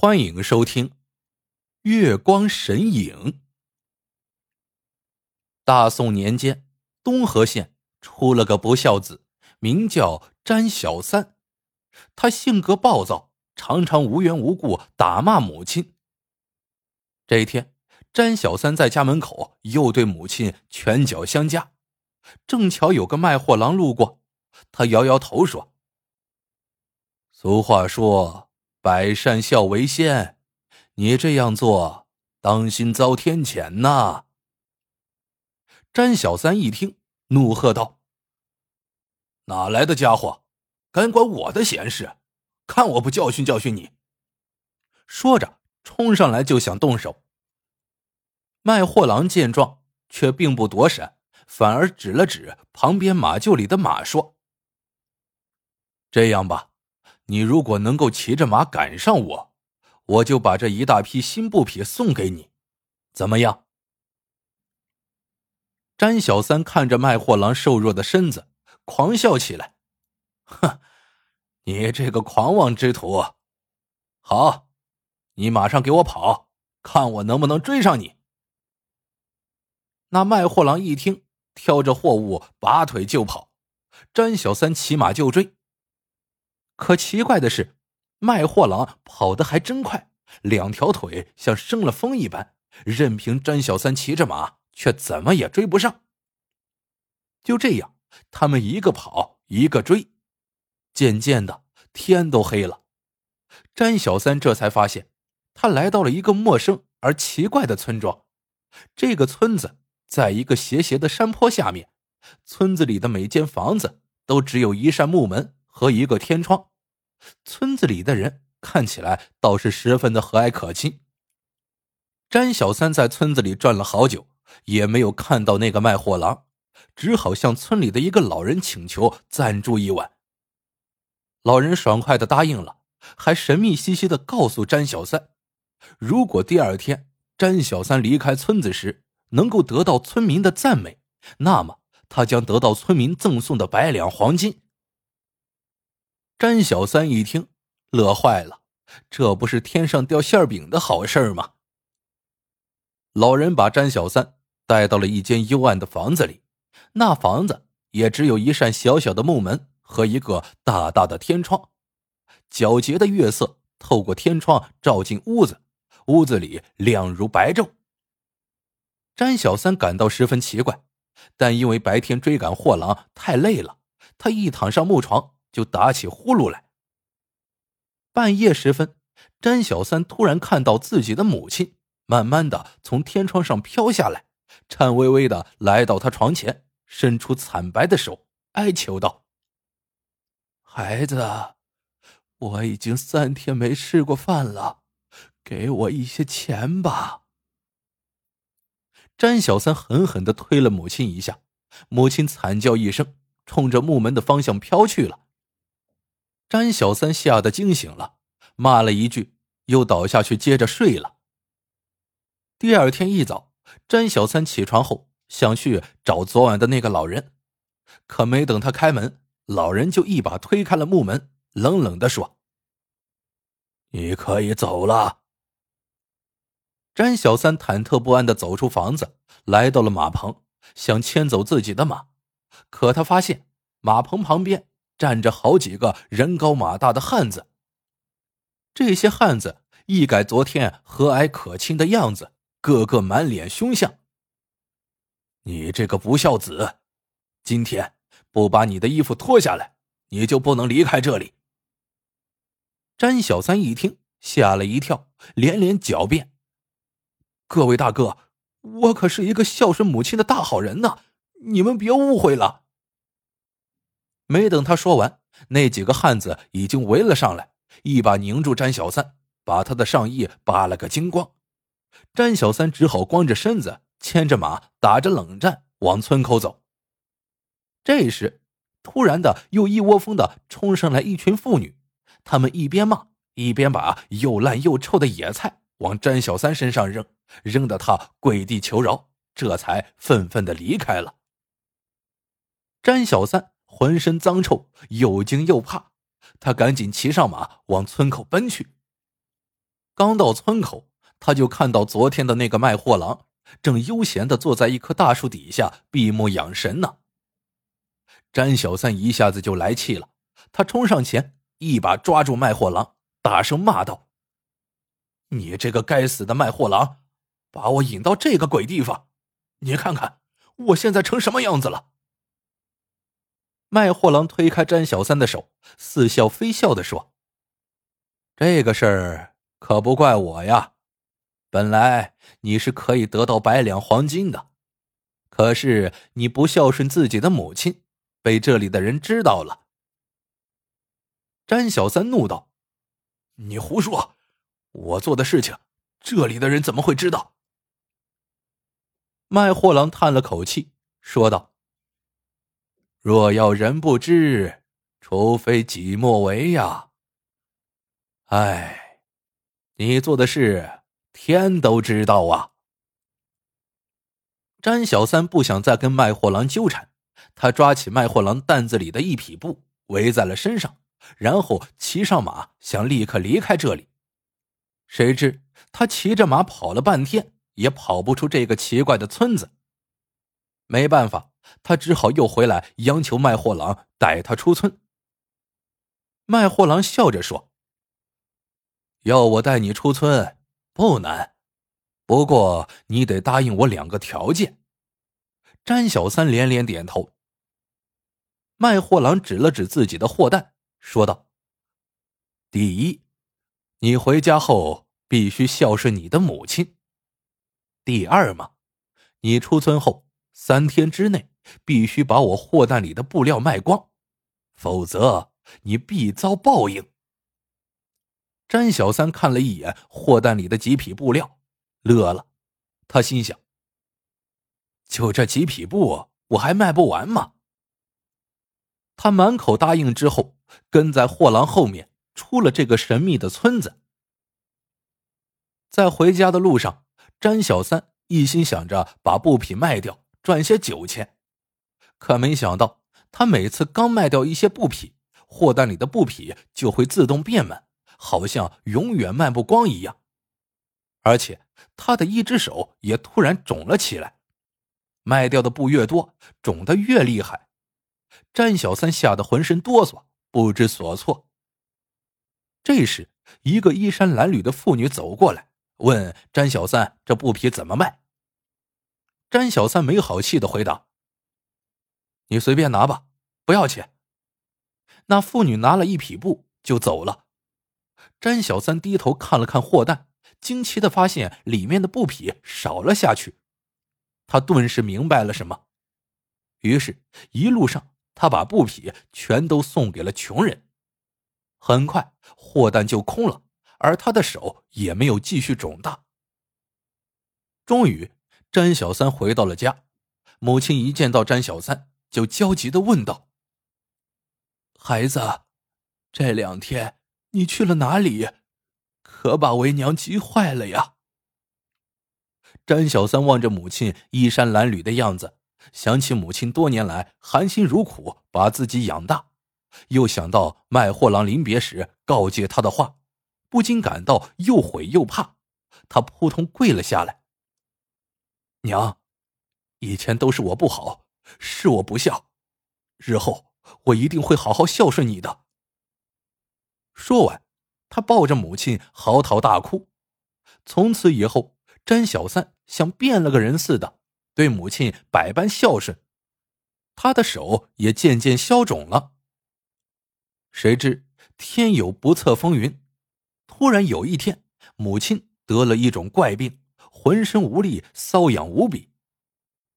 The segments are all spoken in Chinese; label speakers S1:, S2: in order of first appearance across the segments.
S1: 欢迎收听《月光神影》。大宋年间，东河县出了个不孝子，名叫詹小三。他性格暴躁，常常无缘无故打骂母亲。这一天，詹小三在家门口又对母亲拳脚相加，正巧有个卖货郎路过，他摇摇头说：“俗话说。”百善孝为先，你这样做，当心遭天谴呐！詹小三一听，怒喝道：“哪来的家伙，敢管我的闲事？看我不教训教训你！”说着，冲上来就想动手。卖货郎见状，却并不躲闪，反而指了指旁边马厩里的马，说：“这样吧。”你如果能够骑着马赶上我，我就把这一大批新布匹送给你，怎么样？詹小三看着卖货郎瘦弱的身子，狂笑起来：“哼，你这个狂妄之徒！好，你马上给我跑，看我能不能追上你。”那卖货郎一听，挑着货物拔腿就跑，詹小三骑马就追。可奇怪的是，卖货郎跑得还真快，两条腿像生了风一般，任凭詹小三骑着马，却怎么也追不上。就这样，他们一个跑，一个追，渐渐的天都黑了。詹小三这才发现，他来到了一个陌生而奇怪的村庄。这个村子在一个斜斜的山坡下面，村子里的每间房子都只有一扇木门。和一个天窗，村子里的人看起来倒是十分的和蔼可亲。詹小三在村子里转了好久，也没有看到那个卖货郎，只好向村里的一个老人请求暂住一晚。老人爽快的答应了，还神秘兮兮的告诉詹小三，如果第二天詹小三离开村子时能够得到村民的赞美，那么他将得到村民赠送的百两黄金。詹小三一听，乐坏了，这不是天上掉馅饼的好事吗？老人把詹小三带到了一间幽暗的房子里，那房子也只有一扇小小的木门和一个大大的天窗，皎洁的月色透过天窗照进屋子，屋子里亮如白昼。詹小三感到十分奇怪，但因为白天追赶货郎太累了，他一躺上木床。就打起呼噜来。半夜时分，詹小三突然看到自己的母亲慢慢的从天窗上飘下来，颤巍巍的来到他床前，伸出惨白的手，哀求道：“孩子，我已经三天没吃过饭了，给我一些钱吧。”詹小三狠狠的推了母亲一下，母亲惨叫一声，冲着木门的方向飘去了。詹小三吓得惊醒了，骂了一句，又倒下去接着睡了。第二天一早，詹小三起床后想去找昨晚的那个老人，可没等他开门，老人就一把推开了木门，冷冷的说：“你可以走了。”詹小三忐忑不安的走出房子，来到了马棚，想牵走自己的马，可他发现马棚旁边。站着好几个人高马大的汉子。这些汉子一改昨天和蔼可亲的样子，个个满脸凶相。你这个不孝子，今天不把你的衣服脱下来，你就不能离开这里。詹小三一听，吓了一跳，连连狡辩：“各位大哥，我可是一个孝顺母亲的大好人呐，你们别误会了。”没等他说完，那几个汉子已经围了上来，一把拧住詹小三，把他的上衣扒了个精光。詹小三只好光着身子，牵着马，打着冷战往村口走。这时，突然的又一窝蜂的冲上来一群妇女，他们一边骂，一边把又烂又臭的野菜往詹小三身上扔，扔得他跪地求饶，这才愤愤的离开了。詹小三。浑身脏臭，又惊又怕，他赶紧骑上马往村口奔去。刚到村口，他就看到昨天的那个卖货郎正悠闲的坐在一棵大树底下闭目养神呢。詹小三一下子就来气了，他冲上前，一把抓住卖货郎，大声骂道：“你这个该死的卖货郎，把我引到这个鬼地方！你看看我现在成什么样子了！”卖货郎推开詹小三的手，似笑非笑的说：“这个事儿可不怪我呀，本来你是可以得到百两黄金的，可是你不孝顺自己的母亲。”被这里的人知道了，詹小三怒道：“你胡说！我做的事情，这里的人怎么会知道？”卖货郎叹了口气，说道：“若要人不知，除非己莫为呀。哎，你做的事，天都知道啊。”詹小三不想再跟卖货郎纠缠。他抓起卖货郎担子里的一匹布，围在了身上，然后骑上马，想立刻离开这里。谁知他骑着马跑了半天，也跑不出这个奇怪的村子。没办法，他只好又回来央求卖货郎带他出村。卖货郎笑着说：“要我带你出村，不难，不过你得答应我两个条件。”詹小三连连点头。卖货郎指了指自己的货担，说道：“第一，你回家后必须孝顺你的母亲；第二嘛，你出村后三天之内必须把我货担里的布料卖光，否则你必遭报应。”詹小三看了一眼货担里的几匹布料，乐了。他心想：“就这几匹布，我还卖不完吗？”他满口答应之后，跟在货郎后面出了这个神秘的村子。在回家的路上，詹小三一心想着把布匹卖掉，赚些酒钱。可没想到，他每次刚卖掉一些布匹，货单里的布匹就会自动变满，好像永远卖不光一样。而且，他的一只手也突然肿了起来。卖掉的布越多，肿得越厉害。詹小三吓得浑身哆嗦，不知所措。这时，一个衣衫褴褛的妇女走过来，问詹小三：“这布匹怎么卖？”詹小三没好气的回答：“你随便拿吧，不要钱。”那妇女拿了一匹布就走了。詹小三低头看了看货担，惊奇的发现里面的布匹少了下去。他顿时明白了什么，于是，一路上。他把布匹全都送给了穷人，很快货担就空了，而他的手也没有继续肿大。终于，詹小三回到了家，母亲一见到詹小三，就焦急的问道：“孩子，这两天你去了哪里？可把为娘急坏了呀！”詹小三望着母亲衣衫褴褛的样子。想起母亲多年来含辛茹苦把自己养大，又想到卖货郎临别时告诫他的话，不禁感到又悔又怕。他扑通跪了下来：“娘，以前都是我不好，是我不孝，日后我一定会好好孝顺你的。”说完，他抱着母亲嚎啕大哭。从此以后，詹小三像变了个人似的。对母亲百般孝顺，他的手也渐渐消肿了。谁知天有不测风云，突然有一天，母亲得了一种怪病，浑身无力，瘙痒无比。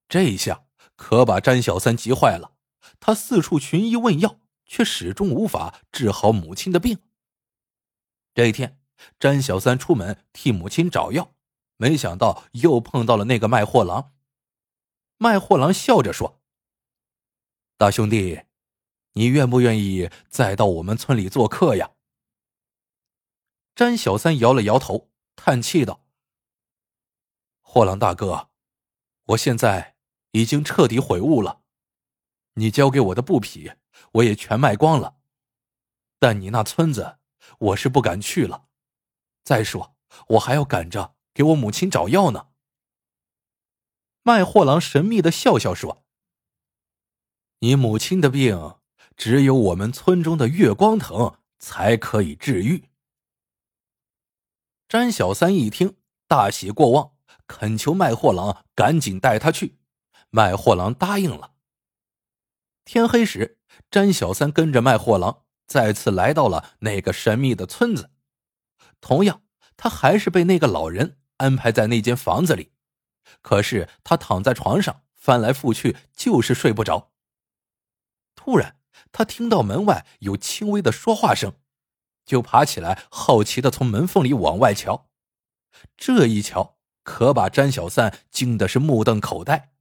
S1: 这一下可把詹小三急坏了，他四处寻医问药，却始终无法治好母亲的病。这一天，詹小三出门替母亲找药，没想到又碰到了那个卖货郎。卖货郎笑着说：“大兄弟，你愿不愿意再到我们村里做客呀？”詹小三摇了摇头，叹气道：“货郎大哥，我现在已经彻底悔悟了。你交给我的布匹，我也全卖光了。但你那村子，我是不敢去了。再说，我还要赶着给我母亲找药呢。卖货郎神秘的笑笑说：“你母亲的病，只有我们村中的月光藤才可以治愈。”詹小三一听，大喜过望，恳求卖货郎赶紧带他去。卖货郎答应了。天黑时，詹小三跟着卖货郎再次来到了那个神秘的村子。同样，他还是被那个老人安排在那间房子里。可是他躺在床上翻来覆去，就是睡不着。突然，他听到门外有轻微的说话声。就爬起来，好奇的从门缝里往外瞧。这一瞧，可把詹小三惊的是目瞪口呆。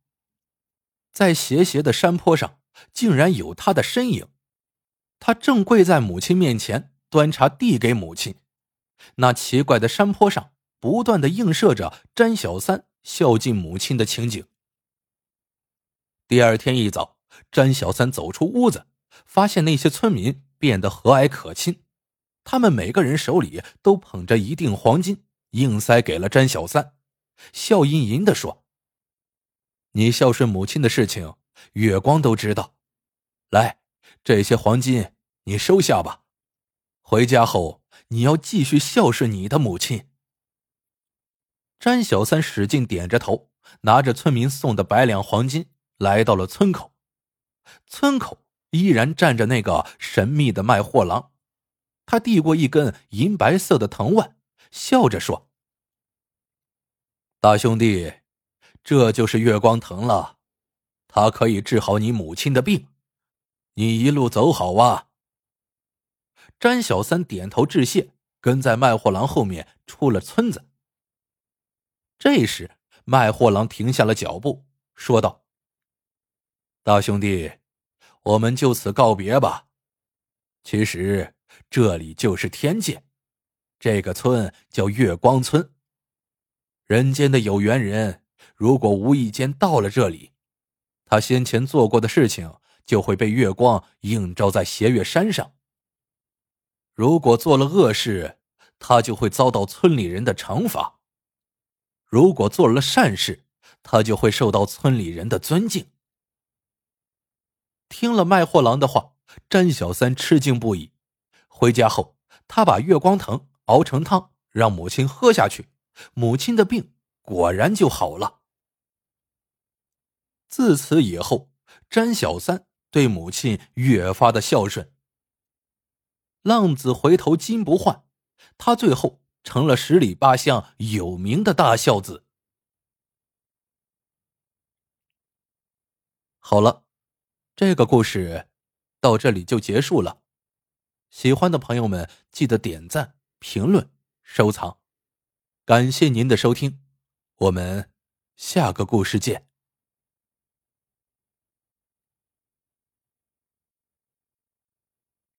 S1: 在斜斜的山坡上，竟然有他的身影。他正跪在母亲面前，端茶递给母亲。那奇怪的山坡上，不断的映射着詹小三孝敬母亲的情景。第二天一早，詹小三走出屋子，发现那些村民变得和蔼可亲。他们每个人手里都捧着一锭黄金，硬塞给了詹小三，笑吟吟的说：“你孝顺母亲的事情，月光都知道。来，这些黄金你收下吧。回家后你要继续孝顺你的母亲。”詹小三使劲点着头，拿着村民送的百两黄金，来到了村口。村口依然站着那个神秘的卖货郎。他递过一根银白色的藤蔓，笑着说：“大兄弟，这就是月光藤了，它可以治好你母亲的病。你一路走好啊。”詹小三点头致谢，跟在卖货郎后面出了村子。这时，卖货郎停下了脚步，说道：“大兄弟，我们就此告别吧。其实……”这里就是天界，这个村叫月光村。人间的有缘人，如果无意间到了这里，他先前做过的事情就会被月光映照在斜月山上。如果做了恶事，他就会遭到村里人的惩罚；如果做了善事，他就会受到村里人的尊敬。听了卖货郎的话，詹小三吃惊不已。回家后，他把月光藤熬成汤，让母亲喝下去，母亲的病果然就好了。自此以后，詹小三对母亲越发的孝顺。浪子回头金不换，他最后成了十里八乡有名的大孝子。好了，这个故事到这里就结束了。喜欢的朋友们，记得点赞、评论、收藏，感谢您的收听，我们下个故事见。